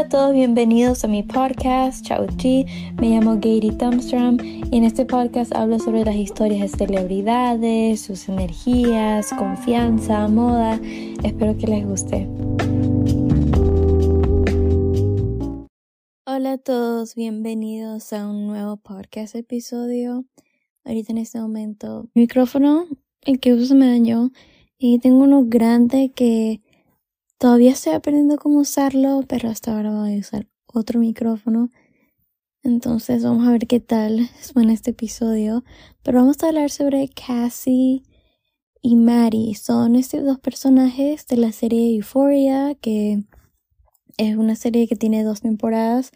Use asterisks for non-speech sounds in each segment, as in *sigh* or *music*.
Hola a todos, bienvenidos a mi podcast, Chao Chi. Me llamo Gary Thumbstrom y en este podcast hablo sobre las historias de celebridades, sus energías, confianza, moda. Espero que les guste. Hola a todos, bienvenidos a un nuevo podcast episodio. Ahorita en este momento, mi micrófono, el que uso me dañó y tengo uno grande que Todavía estoy aprendiendo cómo usarlo, pero hasta ahora voy a usar otro micrófono. Entonces vamos a ver qué tal *laughs* suena este episodio. Pero vamos a hablar sobre Cassie y Maddie. Son estos dos personajes de la serie Euphoria, que es una serie que tiene dos temporadas.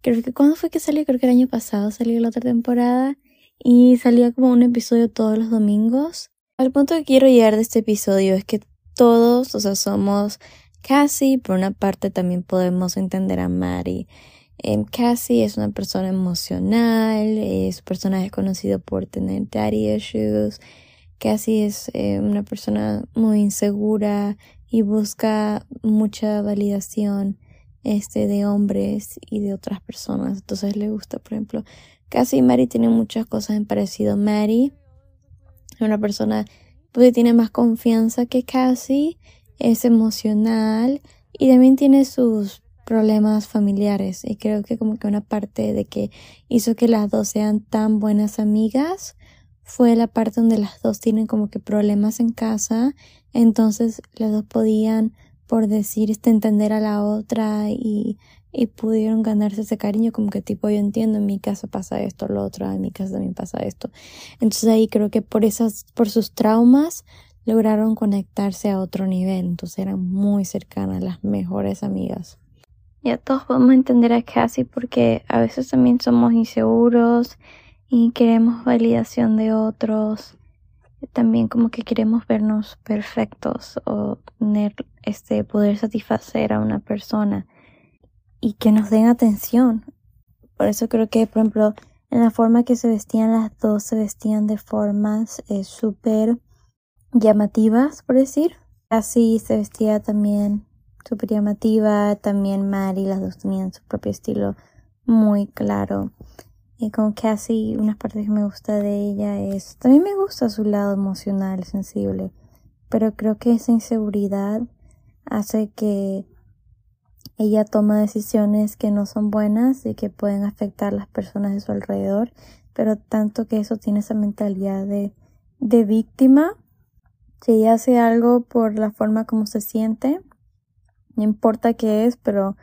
Creo que cuando fue que salió, creo que el año pasado salió la otra temporada. Y salía como un episodio todos los domingos. Al punto que quiero llegar de este episodio es que todos, o sea, somos Cassie, por una parte, también podemos entender a Maddie. Eh, Cassie es una persona emocional, es un personaje conocido por tener daddy issues. Cassie es eh, una persona muy insegura y busca mucha validación este, de hombres y de otras personas. Entonces le gusta, por ejemplo, Cassie y Mary tienen muchas cosas en parecido. Mary es una persona pues, que tiene más confianza que Cassie es emocional y también tiene sus problemas familiares. Y creo que como que una parte de que hizo que las dos sean tan buenas amigas fue la parte donde las dos tienen como que problemas en casa. Entonces las dos podían por decir este entender a la otra y, y pudieron ganarse ese cariño como que tipo yo entiendo en mi casa pasa esto lo otro en mi casa también pasa esto entonces ahí creo que por esas por sus traumas lograron conectarse a otro nivel, entonces eran muy cercanas, las mejores amigas. Ya todos podemos entender a Cassie porque a veces también somos inseguros y queremos validación de otros. También como que queremos vernos perfectos o este poder satisfacer a una persona y que nos den atención. Por eso creo que, por ejemplo, en la forma que se vestían las dos, se vestían de formas eh, súper llamativas, por decir. Así se vestía también súper llamativa, también Mary, las dos tenían su propio estilo muy claro. Y como que así unas partes que me gusta de ella es, también me gusta su lado emocional, sensible, pero creo que esa inseguridad hace que ella toma decisiones que no son buenas y que pueden afectar a las personas de su alrededor, pero tanto que eso tiene esa mentalidad de, de víctima si ella hace algo por la forma como se siente, no importa qué es, pero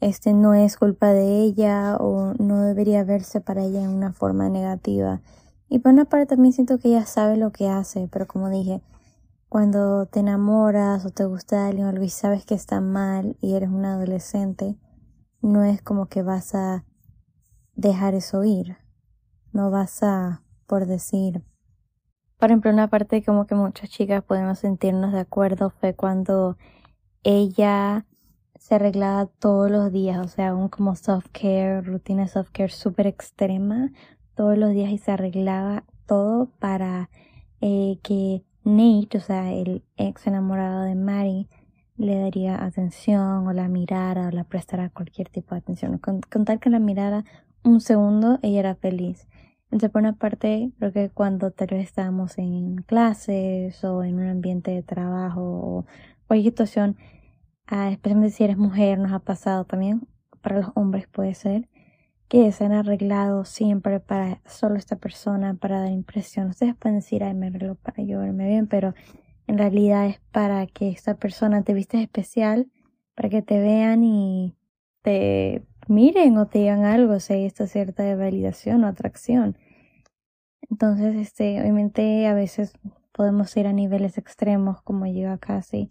este no es culpa de ella o no debería verse para ella en una forma negativa. Y por una parte también siento que ella sabe lo que hace, pero como dije, cuando te enamoras o te gusta alguien o algo y sabes que está mal y eres un adolescente, no es como que vas a dejar eso ir. No vas a, por decir, por ejemplo, una parte como que muchas chicas podemos sentirnos de acuerdo fue cuando ella se arreglaba todos los días, o sea, un como soft-care, rutina soft-care súper extrema, todos los días y se arreglaba todo para eh, que Nate, o sea, el ex enamorado de Mary, le daría atención o la mirara o la prestara cualquier tipo de atención. Con, con tal que la mirara un segundo, ella era feliz. Entonces, por una parte, creo que cuando tal vez estábamos en clases o en un ambiente de trabajo o cualquier situación, ah, especialmente si eres mujer, nos ha pasado también, para los hombres puede ser, que se han arreglado siempre para solo esta persona, para dar impresión. Ustedes pueden decir, ay, me arreglo para yo verme bien, pero en realidad es para que esta persona te viste especial, para que te vean y te miren o te digan algo, o sea, esta cierta validación o atracción. Entonces, este, obviamente a veces podemos ir a niveles extremos como llega casi.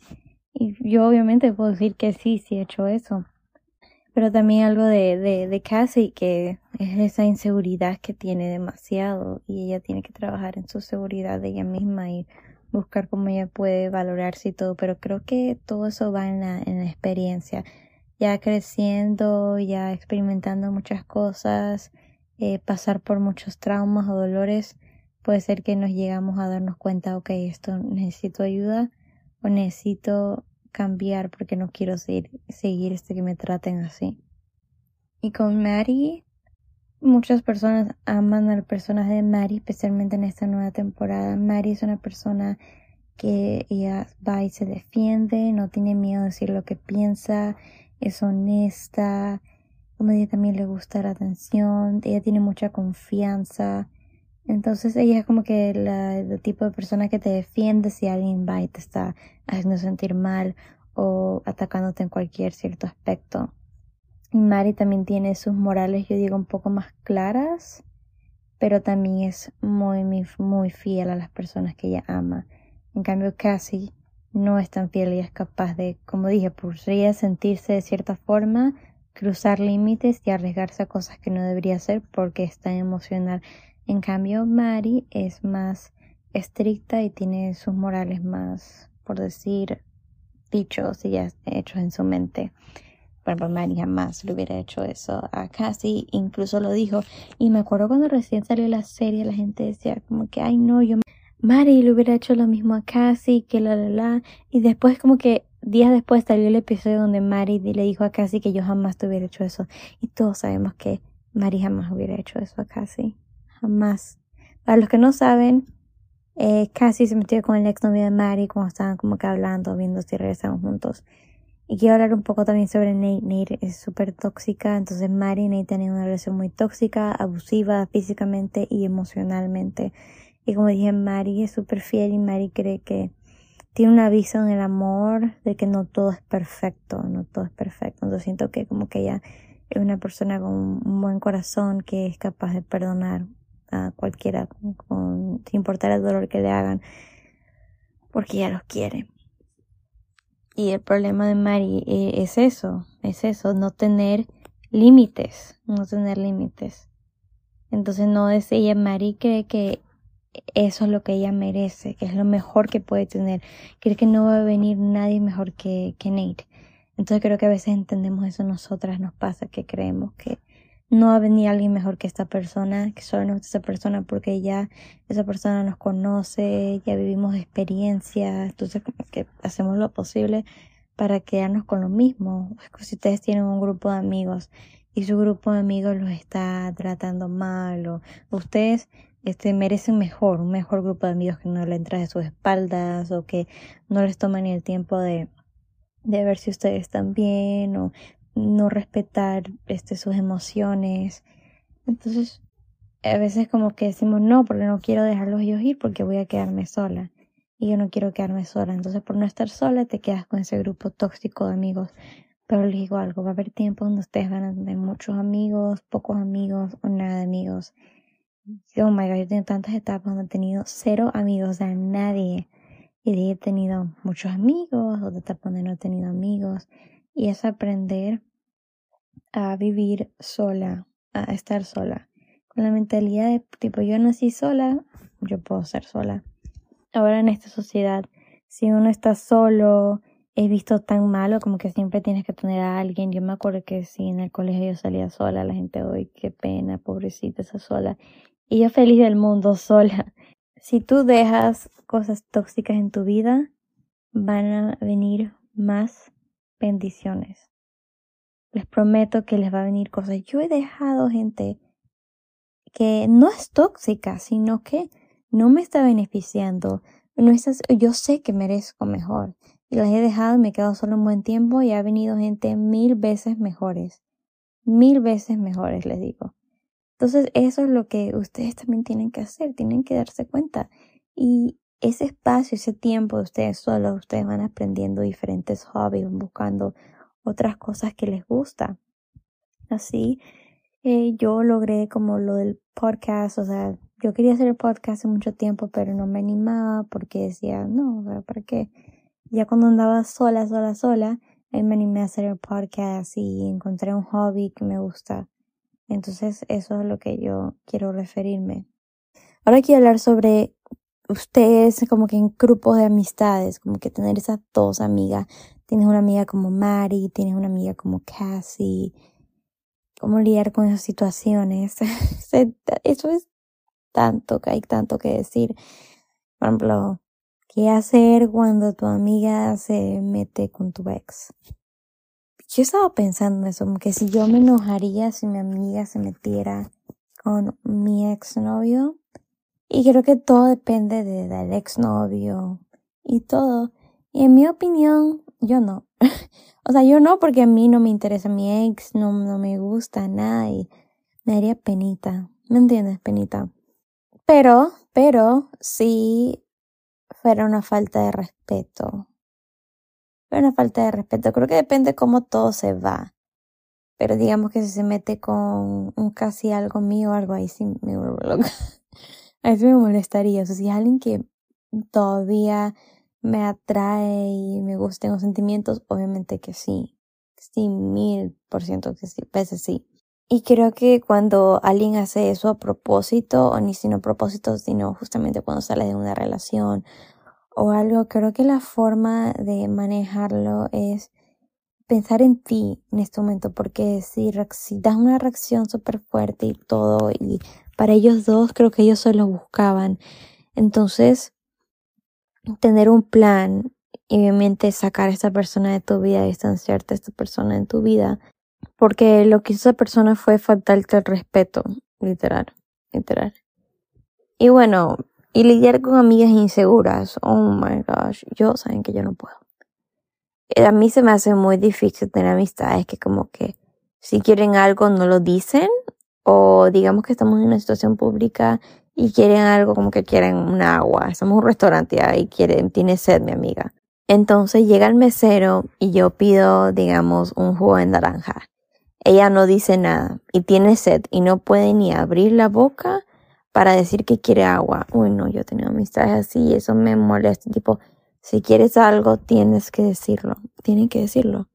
Y yo obviamente puedo decir que sí, sí he hecho eso. Pero también algo de, de, de Cassie que es esa inseguridad que tiene demasiado y ella tiene que trabajar en su seguridad de ella misma y buscar cómo ella puede valorarse y todo. Pero creo que todo eso va en la, en la experiencia ya creciendo, ya experimentando muchas cosas, eh, pasar por muchos traumas o dolores, puede ser que nos llegamos a darnos cuenta, ok, esto necesito ayuda o necesito cambiar porque no quiero seguir, seguir este que me traten así. Y con Mary, muchas personas aman al personaje de Mary, especialmente en esta nueva temporada. Mary es una persona que ella va y se defiende, no tiene miedo de decir lo que piensa, es honesta, como ella también le gusta la atención, ella tiene mucha confianza. Entonces ella es como que la, el tipo de persona que te defiende si alguien va y te está haciendo sentir mal o atacándote en cualquier cierto aspecto. Y Mari también tiene sus morales, yo digo, un poco más claras, pero también es muy, muy, fiel a las personas que ella ama. En cambio, Cassie no es tan fiel y es capaz de, como dije, podría sentirse de cierta forma, cruzar límites y arriesgarse a cosas que no debería hacer porque está emocional. En cambio, Mari es más estricta y tiene sus morales más, por decir, dichos y ya hechos en su mente. Bueno, Mari jamás le hubiera hecho eso a Cassie, incluso lo dijo. Y me acuerdo cuando recién salió la serie, la gente decía como que, ay no, yo Mari le hubiera hecho lo mismo a Cassie, que la la la. Y después como que días después salió el episodio donde Mari le dijo a Cassie que yo jamás te hubiera hecho eso. Y todos sabemos que Mari jamás hubiera hecho eso a Cassie. Jamás. Para los que no saben, eh, Cassie se metió con el ex novio de Mari cuando estaban como que hablando, viendo si regresaban juntos. Y quiero hablar un poco también sobre Nate. Nate es súper tóxica, entonces Mari y Nate tenían una relación muy tóxica, abusiva físicamente y emocionalmente. Y como dije, Mari es súper fiel y Mari cree que tiene un aviso en el amor de que no todo es perfecto, no todo es perfecto. Entonces siento que como que ella es una persona con un buen corazón que es capaz de perdonar a cualquiera sin importar el dolor que le hagan porque ella los quiere. Y el problema de Mari eh, es eso, es eso, no tener límites, no tener límites. Entonces no es ella, Mari cree que eso es lo que ella merece, que es lo mejor que puede tener. Cree que no va a venir nadie mejor que, que Nate. Entonces creo que a veces entendemos eso nosotras, nos pasa que creemos que no va a venir alguien mejor que esta persona, que solo nos esa persona porque ya esa persona nos conoce, ya vivimos experiencias, entonces que hacemos lo posible para quedarnos con lo mismo. Si ustedes tienen un grupo de amigos y su grupo de amigos los está tratando mal o ustedes este, merecen mejor, un mejor grupo de amigos que no le entra de sus espaldas o que no les toman ni el tiempo de, de ver si ustedes están bien o no respetar este, sus emociones. Entonces, a veces como que decimos no, porque no quiero dejarlos ellos ir porque voy a quedarme sola. Y yo no quiero quedarme sola. Entonces, por no estar sola, te quedas con ese grupo tóxico de amigos. Pero les digo algo, va a haber tiempo donde ustedes van a tener muchos amigos, pocos amigos o nada de amigos. Oh my god, yo tengo tantas etapas donde he tenido cero amigos, a nadie. Y he tenido muchos amigos, otra etapa donde no he tenido amigos. Y es aprender a vivir sola, a estar sola. Con la mentalidad de tipo, yo nací sola, yo puedo ser sola. Ahora en esta sociedad, si uno está solo, he visto tan malo como que siempre tienes que tener a alguien. Yo me acuerdo que si en el colegio yo salía sola, la gente, hoy qué pena, pobrecita esa sola y yo feliz del mundo sola. Si tú dejas cosas tóxicas en tu vida, van a venir más bendiciones. Les prometo que les va a venir cosas. Yo he dejado gente que no es tóxica, sino que no me está beneficiando. No yo sé que merezco mejor. Y las he dejado me he quedado solo un buen tiempo y ha venido gente mil veces mejores. Mil veces mejores, les digo. Entonces eso es lo que ustedes también tienen que hacer, tienen que darse cuenta. Y ese espacio, ese tiempo de ustedes solos, ustedes van aprendiendo diferentes hobbies, buscando otras cosas que les gusta. Así, eh, yo logré como lo del podcast, o sea, yo quería hacer el podcast hace mucho tiempo, pero no me animaba porque decía, no, ¿para qué? Ya cuando andaba sola, sola, sola, me animé a hacer el podcast y encontré un hobby que me gusta entonces eso es lo que yo quiero referirme. Ahora quiero hablar sobre ustedes como que en grupos de amistades, como que tener esas dos amigas. Tienes una amiga como Mari, tienes una amiga como Cassie. Cómo lidiar con esas situaciones. *laughs* Eso es tanto que hay tanto que decir. Por ejemplo, ¿Qué hacer cuando tu amiga se mete con tu ex? Yo estaba pensando eso, que si yo me enojaría si mi amiga se metiera con mi exnovio. Y creo que todo depende de, del exnovio y todo. Y en mi opinión, yo no. *laughs* o sea, yo no porque a mí no me interesa mi ex, no, no me gusta nada y me haría penita. ¿Me entiendes? Penita. Pero, pero, sí fuera una falta de respeto. Fuera una falta de respeto. Creo que depende cómo todo se va. Pero digamos que si se mete con un casi algo mío algo ahí sí me vuelvo loca. *laughs* me molestaría. O si es alguien que todavía me atrae y me gusta, tengo sentimientos, obviamente que sí. Sí, mil por ciento que sí, veces sí. Y creo que cuando alguien hace eso a propósito, o ni sino a propósito, sino justamente cuando sale de una relación o algo, creo que la forma de manejarlo es pensar en ti en este momento, porque si, das una reacción súper fuerte y todo, y para ellos dos creo que ellos solo buscaban. Entonces, tener un plan y obviamente sacar a esta persona de tu vida, distanciarte a esta persona en tu vida, porque lo que hizo esa persona fue faltarte el respeto, literal, literal. Y bueno, y lidiar con amigas inseguras, oh my gosh, yo saben que yo no puedo. Eh, a mí se me hace muy difícil tener amistades que como que si quieren algo no lo dicen o digamos que estamos en una situación pública y quieren algo como que quieren un agua, estamos en un restaurante y quieren, tiene sed mi amiga. Entonces llega el mesero y yo pido, digamos, un jugo de naranja. Ella no dice nada y tiene sed y no puede ni abrir la boca para decir que quiere agua. Uy, no, yo tengo amistades así y eso me molesta. Tipo, si quieres algo, tienes que decirlo. Tienen que decirlo.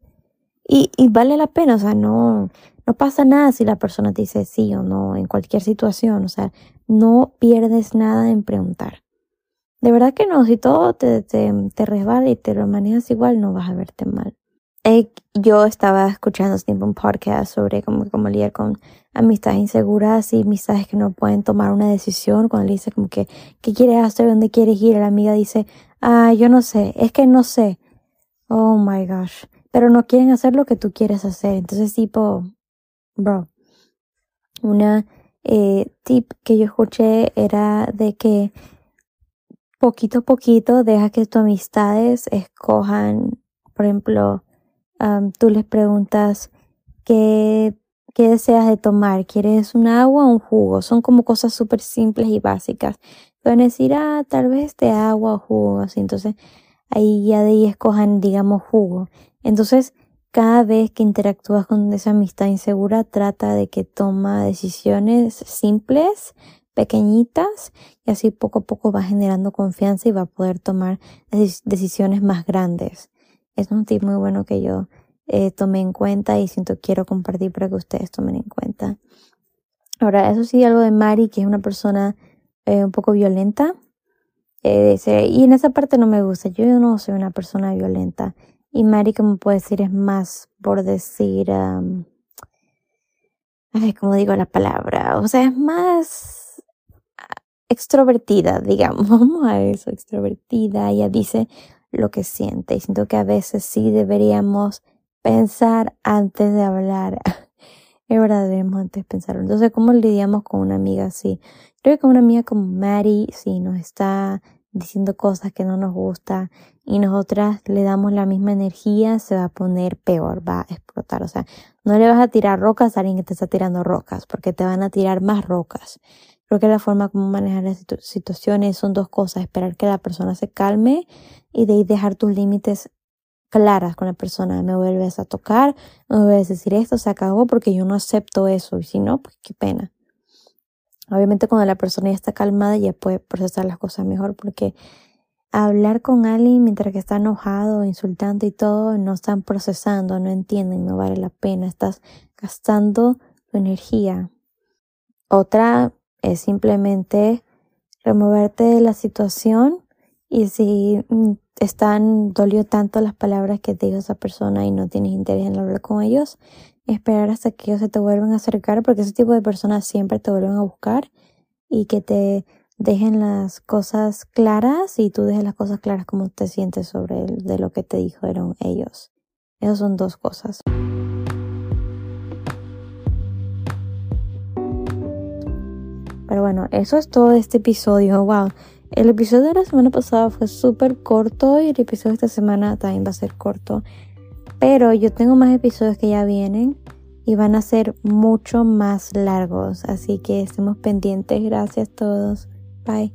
Y, y vale la pena, o sea, no, no pasa nada si la persona te dice sí o no en cualquier situación. O sea, no pierdes nada en preguntar. De verdad que no, si todo te, te, te resbala y te lo manejas igual, no vas a verte mal yo estaba escuchando siempre un podcast sobre cómo, cómo lidiar con amistades inseguras y amistades que no pueden tomar una decisión. Cuando le dice como que, ¿qué quieres hacer? ¿Dónde quieres ir? La amiga dice, ah, yo no sé, es que no sé. Oh my gosh. Pero no quieren hacer lo que tú quieres hacer. Entonces, tipo, bro. Una eh, tip que yo escuché era de que poquito a poquito deja que tus amistades escojan, por ejemplo, tú les preguntas qué, qué deseas de tomar, ¿quieres un agua o un jugo? Son como cosas súper simples y básicas. Pueden decir, ah, tal vez de agua o jugo, así. Entonces, ahí ya de ahí escojan, digamos, jugo. Entonces, cada vez que interactúas con esa amistad insegura, trata de que toma decisiones simples, pequeñitas, y así poco a poco va generando confianza y va a poder tomar decisiones más grandes es un tip muy bueno que yo eh, tomé en cuenta y siento quiero compartir para que ustedes tomen en cuenta. Ahora, eso sí, algo de Mari, que es una persona eh, un poco violenta. Eh, y en esa parte no me gusta. Yo no soy una persona violenta. Y Mari, como puedo decir, es más por decir. Um, ay, ¿cómo digo la palabra? O sea, es más extrovertida, digamos. *laughs* Vamos a eso, extrovertida. Ella dice lo que siente. Y siento que a veces sí deberíamos pensar antes de hablar. *laughs* es verdad, deberíamos antes pensarlo. Entonces, ¿cómo lidiamos con una amiga así? Creo que con una amiga como Mary, si nos está diciendo cosas que no nos gusta y nosotras le damos la misma energía, se va a poner peor, va a explotar. O sea, no le vas a tirar rocas a alguien que te está tirando rocas, porque te van a tirar más rocas. Creo que la forma como manejar las situaciones son dos cosas, esperar que la persona se calme y dejar tus límites claras con la persona. Me vuelves a tocar, me vuelves a decir esto, se acabó porque yo no acepto eso y si no, pues qué pena. Obviamente cuando la persona ya está calmada ya puede procesar las cosas mejor porque hablar con alguien mientras que está enojado, insultando y todo, no están procesando, no entienden, no vale la pena, estás gastando tu energía. Otra es simplemente removerte de la situación y si mm, están dolió tanto las palabras que te dijo esa persona y no tienes interés en hablar con ellos, esperar hasta que ellos se te vuelvan a acercar porque ese tipo de personas siempre te vuelven a buscar y que te dejen las cosas claras y tú dejes las cosas claras como te sientes sobre de lo que te dijeron ellos. Esas son dos cosas. Pero bueno, eso es todo de este episodio. Wow. El episodio de la semana pasada fue súper corto y el episodio de esta semana también va a ser corto. Pero yo tengo más episodios que ya vienen y van a ser mucho más largos. Así que estemos pendientes. Gracias a todos. Bye.